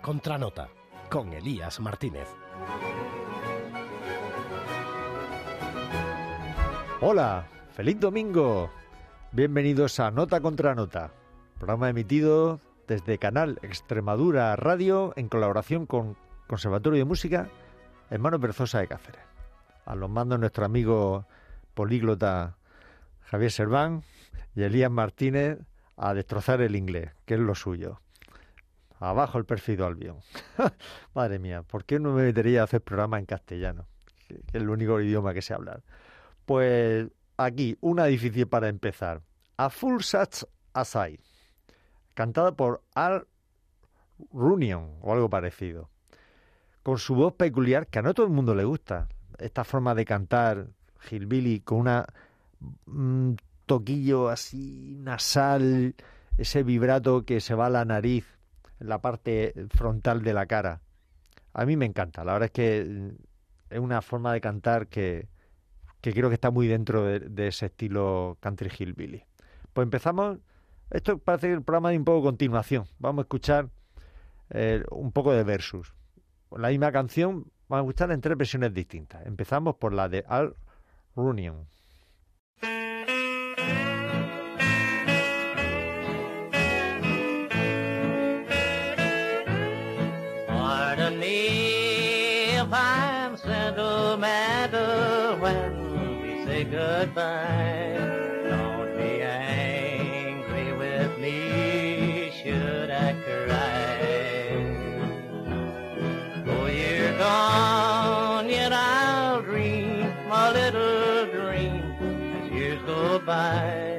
Contra Nota con Elías Martínez. Hola, feliz domingo. Bienvenidos a Nota contra Nota, programa emitido desde Canal Extremadura Radio en colaboración con Conservatorio de Música Hermano Berzosa de Cáceres. A los mandos nuestro amigo políglota Javier Serván y Elías Martínez a destrozar el inglés, que es lo suyo. Abajo el perfido Albion. Madre mía, ¿por qué no me metería a hacer programa en castellano? Que es el único idioma que sé hablar. Pues aquí, una difícil para empezar. A Full Such As cantada por Al Runion o algo parecido. Con su voz peculiar, que a no todo el mundo le gusta. Esta forma de cantar Hillbilly con un toquillo así nasal, ese vibrato que se va a la nariz, la parte frontal de la cara. A mí me encanta, la verdad es que es una forma de cantar que, que creo que está muy dentro de, ese estilo country hillbilly. Pues empezamos, esto parece el programa de un poco continuación, vamos a escuchar eh, un poco de versus. La misma canción, vamos a escuchar en tres versiones distintas. Empezamos por la de Al Runion. Goodbye. Don't be angry with me, should I cry? Oh, you're gone, yet I'll dream my little dream as years go by.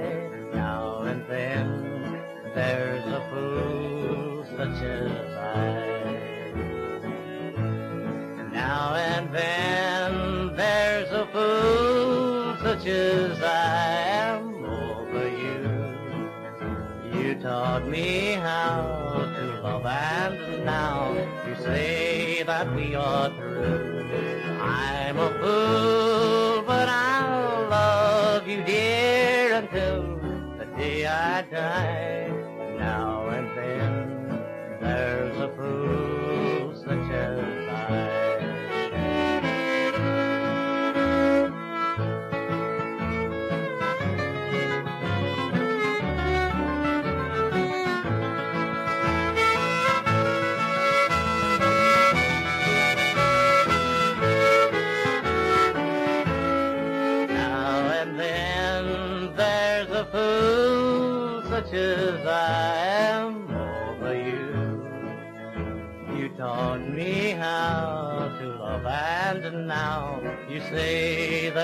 As I am over you. You taught me how to love and now you say that we are through. I'm a fool, but I'll love you dear until the day I die.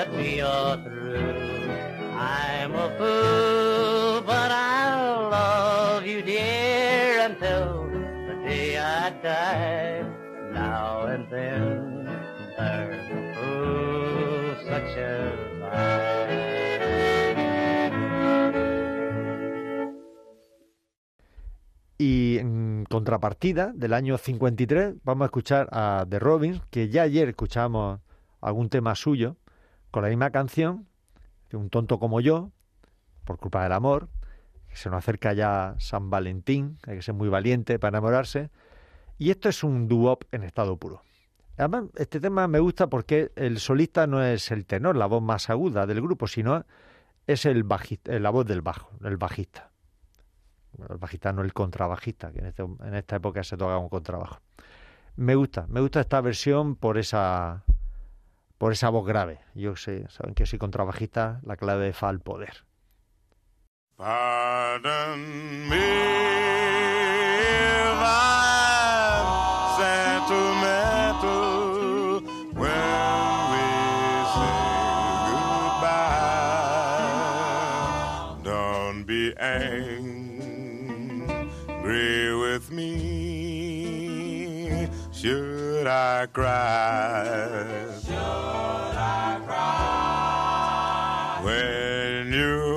That we are through. I'm a fool, but I'll love you dear until the day I die. Now and then there's a fool such as I. Y en contrapartida, del año 53, vamos a escuchar a The Robins, que ya ayer escuchamos algún tema suyo, con la misma canción, de Un tonto como yo, por culpa del amor, que se nos acerca ya San Valentín, hay que ser muy valiente para enamorarse, y esto es un doo en estado puro. Además, este tema me gusta porque el solista no es el tenor, la voz más aguda del grupo, sino es el bajista, la voz del bajo, el bajista el bajista no el contrabajista, que en, este, en esta época se toca un contrabajo. Me gusta, me gusta esta versión por esa por esa voz grave. Yo sé, saben que soy contrabajista, la clave de fa al poder. Pardon I cry? Should I cry? When you're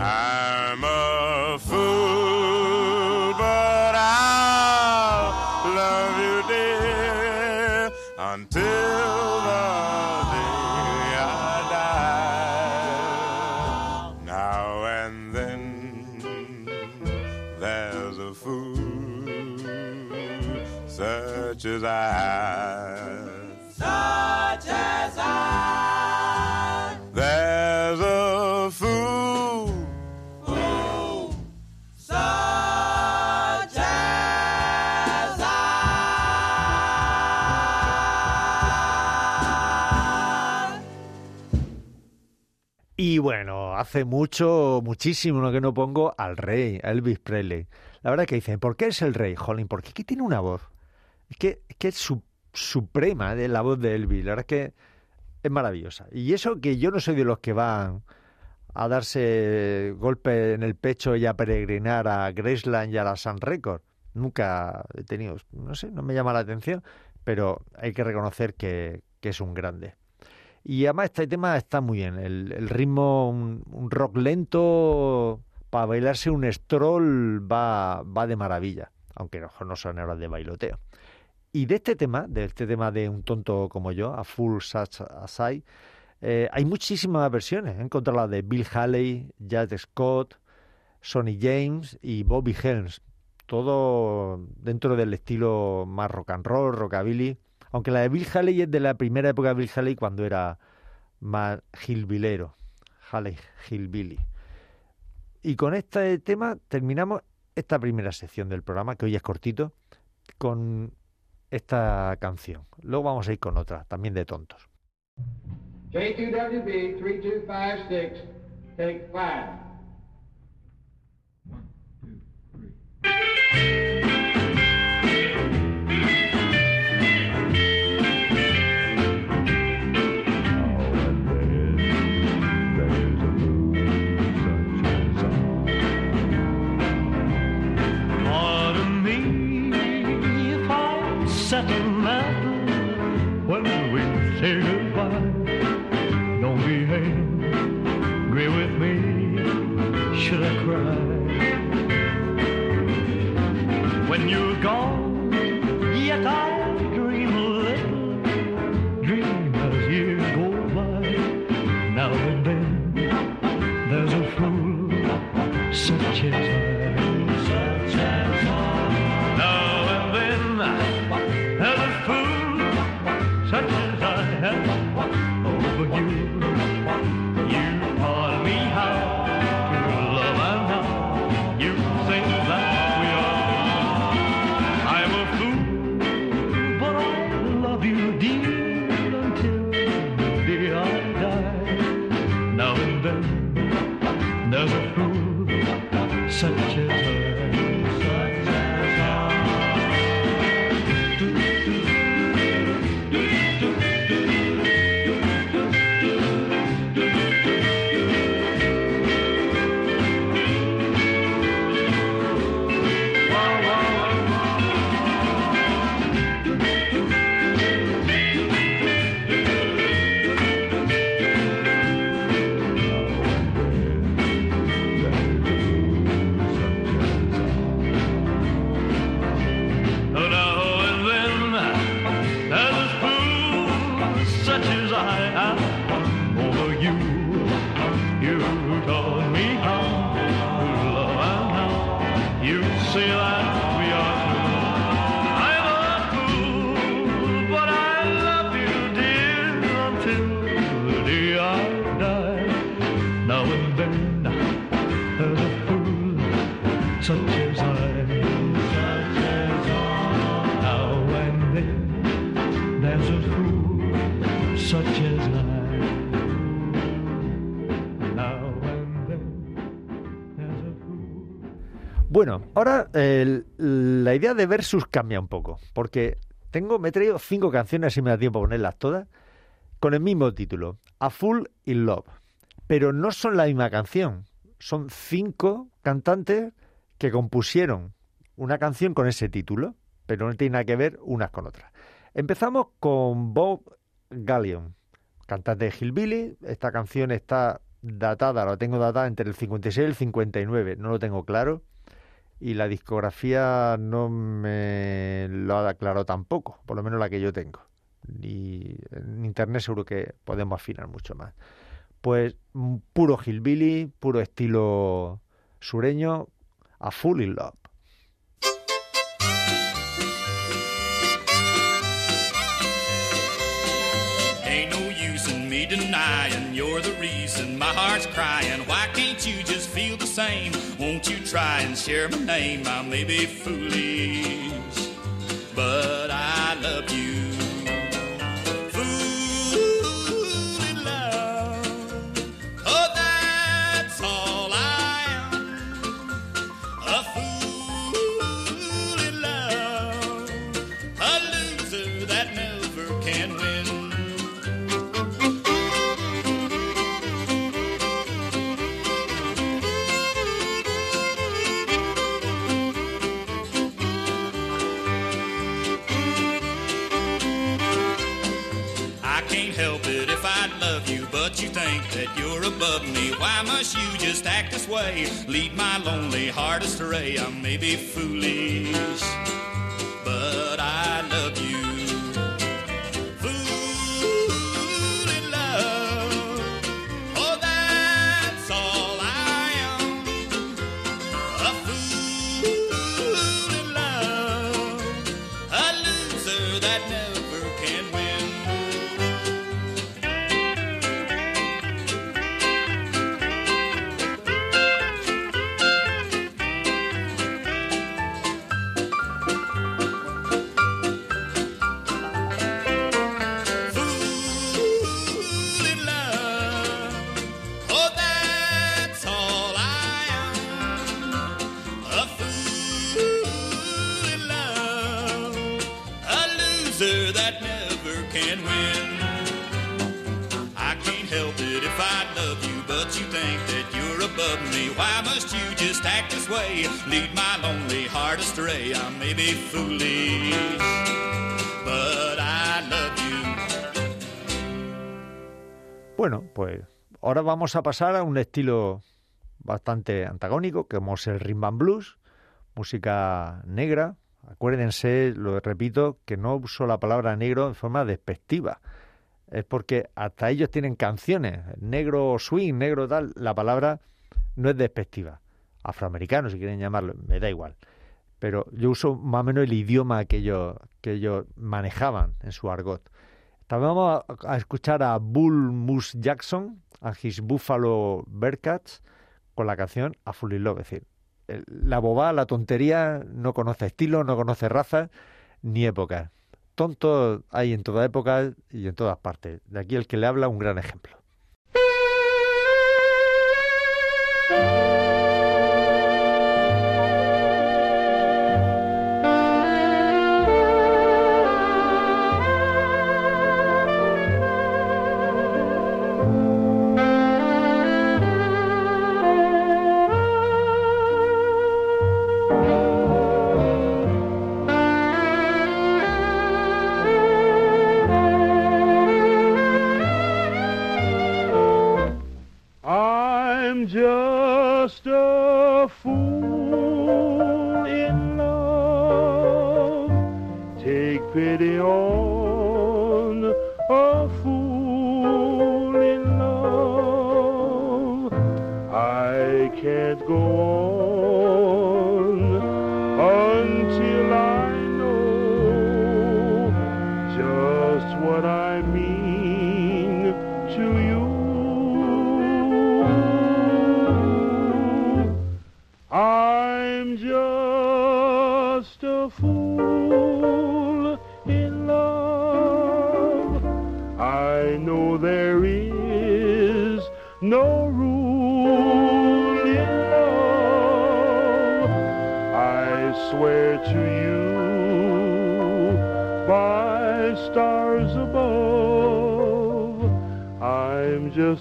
I'm hace mucho, muchísimo que no pongo al rey, a Elvis Presley. La verdad que dicen, ¿por qué es el rey, Jolín? Porque aquí tiene una voz. Es que es, es su- suprema de la voz de Elvis. La verdad es que es maravillosa. Y eso que yo no soy de los que van a darse golpe en el pecho y a peregrinar a Graceland y a la Sun Record. Nunca he tenido, no sé, no me llama la atención, pero hay que reconocer que, que es un grande. Y además este tema está muy bien. El, el ritmo, un, rock lento, para bailarse un stroll va, va de maravilla, aunque no, no son horas de bailoteo. Y de este tema, de este tema de un tonto como yo, a Full Such as eh, hay muchísimas versiones. He encontrado la de Bill Haley, Jad Scott, Sonny James y Bobby Helms. Todo dentro del estilo más rock and roll, rockabilly. Aunque la de Bill Haley es de la primera época de Bill Haley cuando era más hillbilero. Haley Hillbilly. Y con este tema terminamos esta primera sección del programa, que hoy es cortito, con esta canción. Luego vamos a ir con otra, también de tontos. J2WB 3256, take five. Such de versus cambia un poco, porque tengo, me he traído cinco canciones, si me da tiempo a ponerlas todas, con el mismo título, A Full in Love. Pero no son la misma canción, son cinco cantantes que compusieron una canción con ese título, pero no tiene nada que ver unas con otras. Empezamos con Bob Gallion, cantante de Hillbilly. Esta canción está datada, la tengo datada entre el 56 y el 59, no lo tengo claro y la discografía no me lo ha aclarado tampoco, por lo menos la que yo tengo. Y en internet seguro que podemos afinar mucho más. Pues mm, puro hillbilly, puro estilo sureño, a full in love. Me denying you're the reason my heart's crying. Why can't you just feel the same? Try and share my name? I may be foolish, but I love you. You think that you're above me. Why must you just act this way? Lead my lonely heart astray. I may be foolish, Bueno, pues ahora vamos a pasar a un estilo bastante antagónico, como es el rhythm blues, música negra. Acuérdense, lo repito, que no uso la palabra negro en forma despectiva. Es porque hasta ellos tienen canciones, negro swing, negro tal, la palabra no es despectiva. Afroamericano, si quieren llamarlo, me da igual. Pero yo uso más o menos el idioma que ellos, que ellos manejaban en su argot. También vamos a, escuchar a Bull Moose Jackson, a His Buffalo Bearcats, con la canción A Full in Love. Es decir, la bobada, la tontería, no conoce estilo, no conoce razas ni épocas. Tontos hay en toda época y en todas partes. De aquí el que le habla, un gran ejemplo.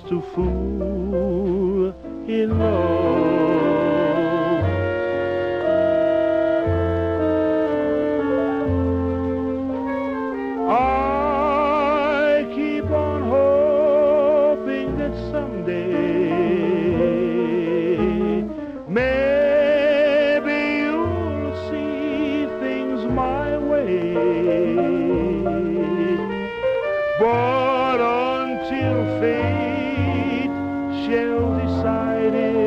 I'm fool in love. I keep on hoping that someday maybe you'll see things my way. But until fate shall decide it,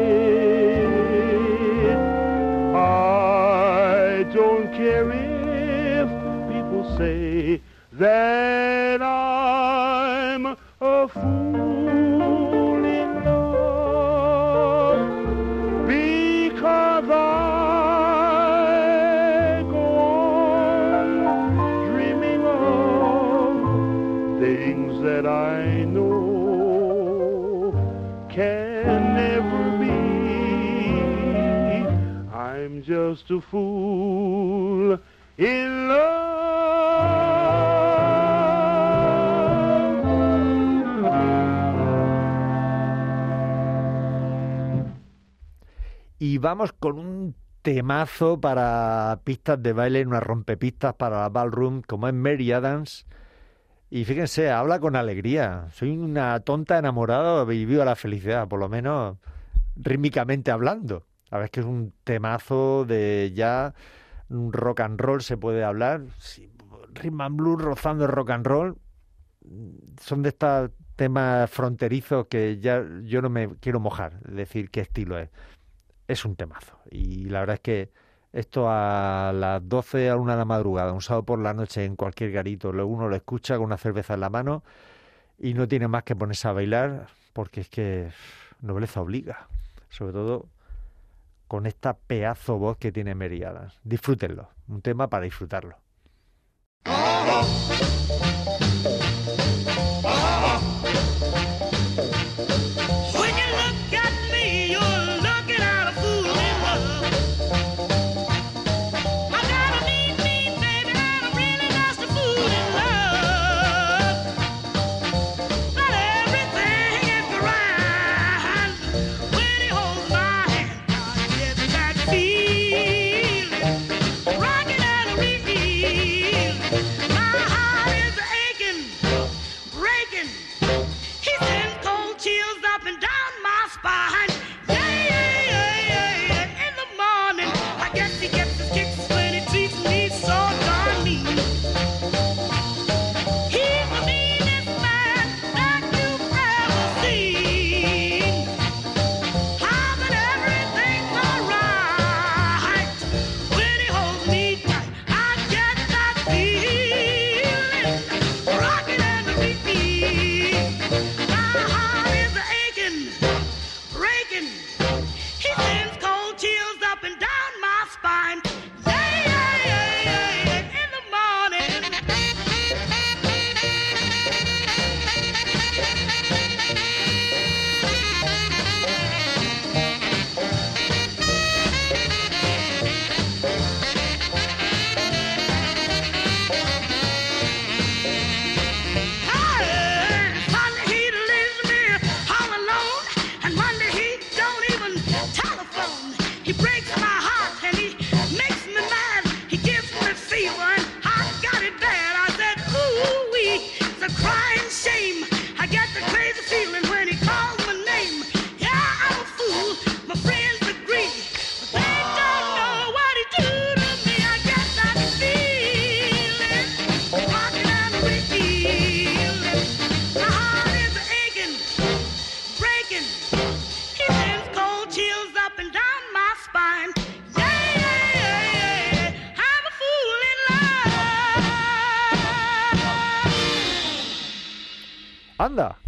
I don't care if people say that I'm Y vamos con un temazo para pistas de baile, una rompepistas para la ballroom, como es Mary Adams. Y fíjense, habla con alegría. Soy una tonta enamorada y la felicidad, por lo menos rítmicamente hablando. A ver, que es un temazo de ya un rock and roll, se puede hablar. Sí, rhythm blues rozando el rock and roll. Son de estos temas fronterizos que ya yo no me quiero mojar, decir qué estilo es. Es un temazo. Y la verdad es que esto a las 12 a una de la madrugada, un sábado por la noche en cualquier garito, uno lo escucha con una cerveza en la mano y no tiene más que ponerse a bailar porque es que nobleza obliga. Sobre todo con esta pedazo voz que tiene Mary Adams. Disfrútenlo, un tema para disfrutarlo.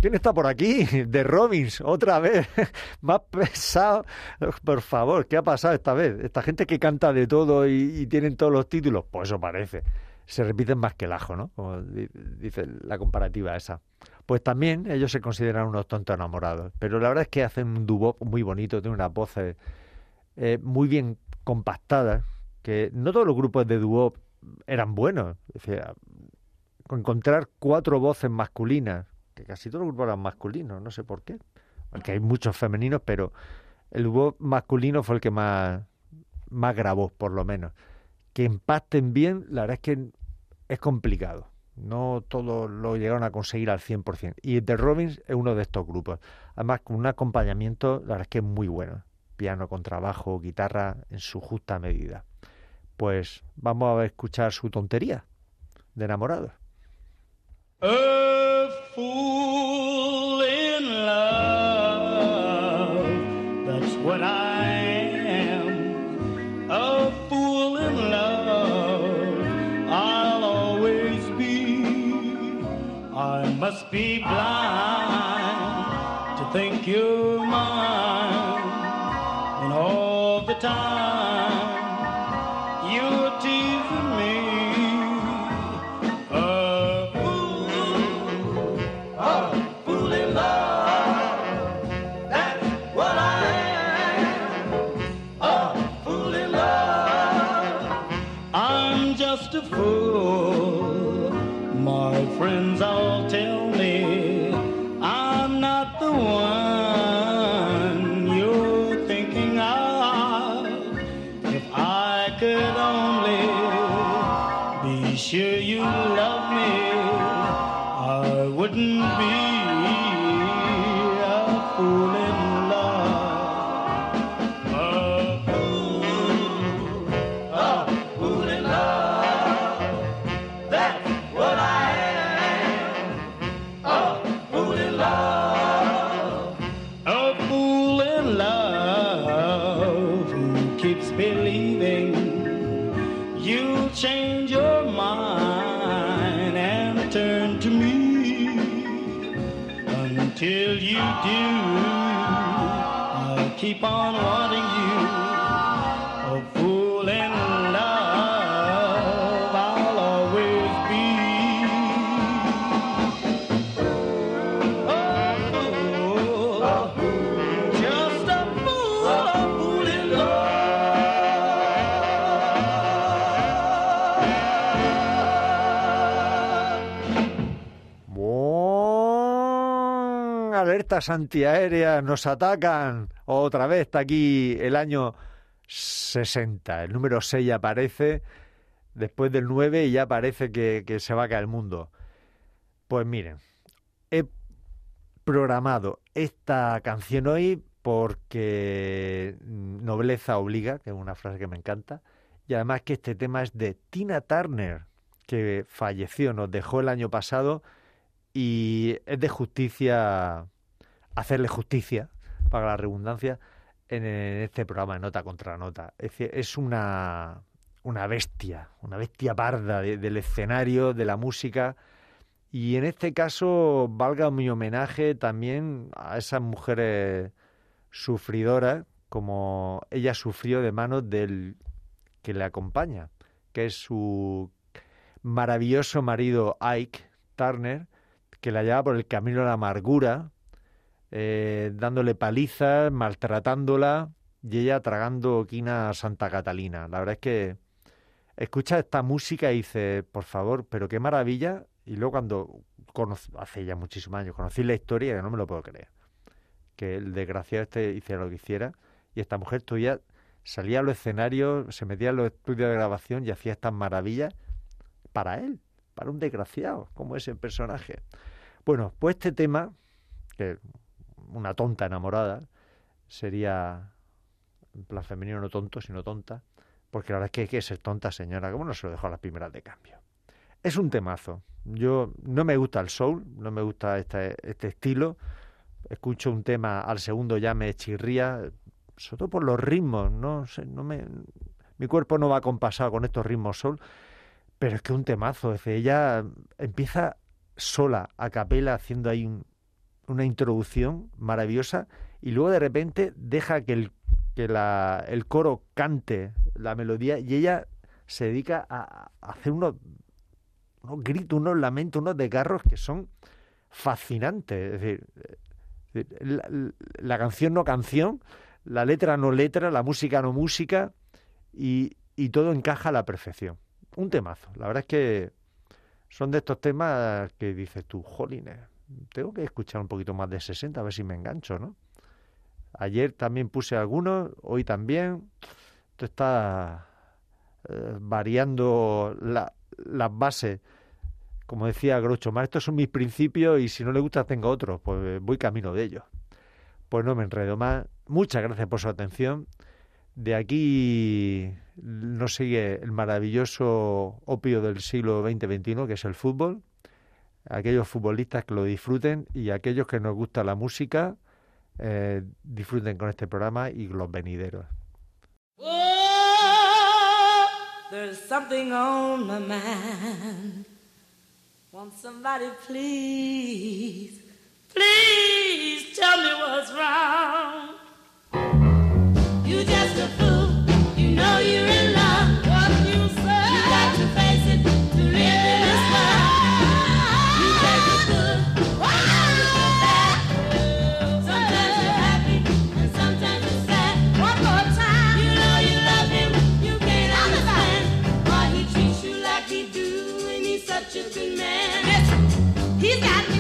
¿Quién está por aquí? De Robbins, otra vez. Más pesado. Por favor, ¿qué ha pasado esta vez? Esta gente que canta de todo y, tienen todos los títulos, pues eso parece. Se repiten más que el ajo, ¿no? Como di- dice la comparativa esa. Pues también ellos se consideran unos tontos enamorados. Pero la verdad es que hacen un dúo muy bonito, tienen unas voces eh, muy bien compactadas, que no todos los grupos de dúo eran buenos. Es decir, encontrar cuatro voces masculinas, que casi todos los grupos eran masculinos, no sé por qué. Porque hay muchos femeninos, pero el dúo masculino fue el que más, más grabó, por lo menos. Que empacten bien, la verdad es que es complicado. No todos lo llegaron a conseguir al 100%. Y The Robbins es uno de estos grupos. Además, con un acompañamiento, la verdad es que es muy bueno. Piano, contrabajo, guitarra en su justa medida. Pues vamos a escuchar su tontería de enamorados. A fool must be blind to think you're you do, I'll keep on wanting you. Antiaéreas, nos atacan. Otra vez está aquí el año 60. El número 6 aparece después del 9 y ya parece que, que se va a caer el mundo. Pues miren, he programado esta canción hoy porque nobleza obliga, que es una frase que me encanta, y además que este tema es de Tina Turner, que falleció, nos dejó el año pasado y es de justicia hacerle justicia, para la redundancia, en, este programa de Nota contra Nota. Es, es una, una bestia, una bestia parda de- del escenario, de la música. Y en este caso, valga mi homenaje también a esas mujeres sufridoras, como ella sufrió de manos del que le acompaña, que es su maravilloso marido Ike Turner, que la lleva por el camino de la amargura, eh, dándole palizas, maltratándola y ella tragando quina a Santa Catalina. La verdad es que escucha esta música y dice, por favor, pero qué maravilla. Y luego cuando conocí, hace ya muchísimos años conocí la historia, que no me lo puedo creer, que el desgraciado este hiciera lo que hiciera y esta mujer todavía salía a los escenarios, se metía en los estudios de grabación y hacía estas maravillas para él, para un desgraciado como ese personaje. Bueno, pues este tema, que una tonta enamorada, sería en plan femenino no tonto, sino tonta, porque la verdad es que hay que ser tonta, señora, como no se lo dejó a las primeras de cambio. Es un temazo. Yo no me gusta el soul, no me gusta este, este estilo. Escucho un tema al segundo ya me chirría, sobre todo por los ritmos, no sé, no me mi cuerpo no va compasado con estos ritmos soul, pero es que un temazo, es decir, ella empieza sola a capela haciendo ahí un, una introducción maravillosa y luego de repente deja que el, que la, el coro cante la melodía y ella se dedica a, hacer unos, unos gritos, unos lamentos, unos desgarros que son fascinantes. Es decir, la, la canción no canción, la letra no letra, la música no música y, y todo encaja a la perfección. Un temazo. La verdad es que son de estos temas que dices tú, jolines, tengo que escuchar un poquito más de 60 a ver si me engancho, ¿no? Ayer también puse algunos, hoy también. Esto está eh, variando la, las bases. Como decía Groucho Marx, estos son mis principios y si no le gusta tengo otros, pues voy camino de ellos. Pues no me enredo más. Muchas gracias por su atención. De aquí nos sigue el maravilloso opio del siglo XX-XXI, que es el fútbol. Aquellos futbolistas que lo disfruten y aquellos que nos gusta la música, eh, disfruten con este programa y los venideros. Oh, there's something on my mind. Won't somebody please, please tell me what's wrong? You just a fool. She's got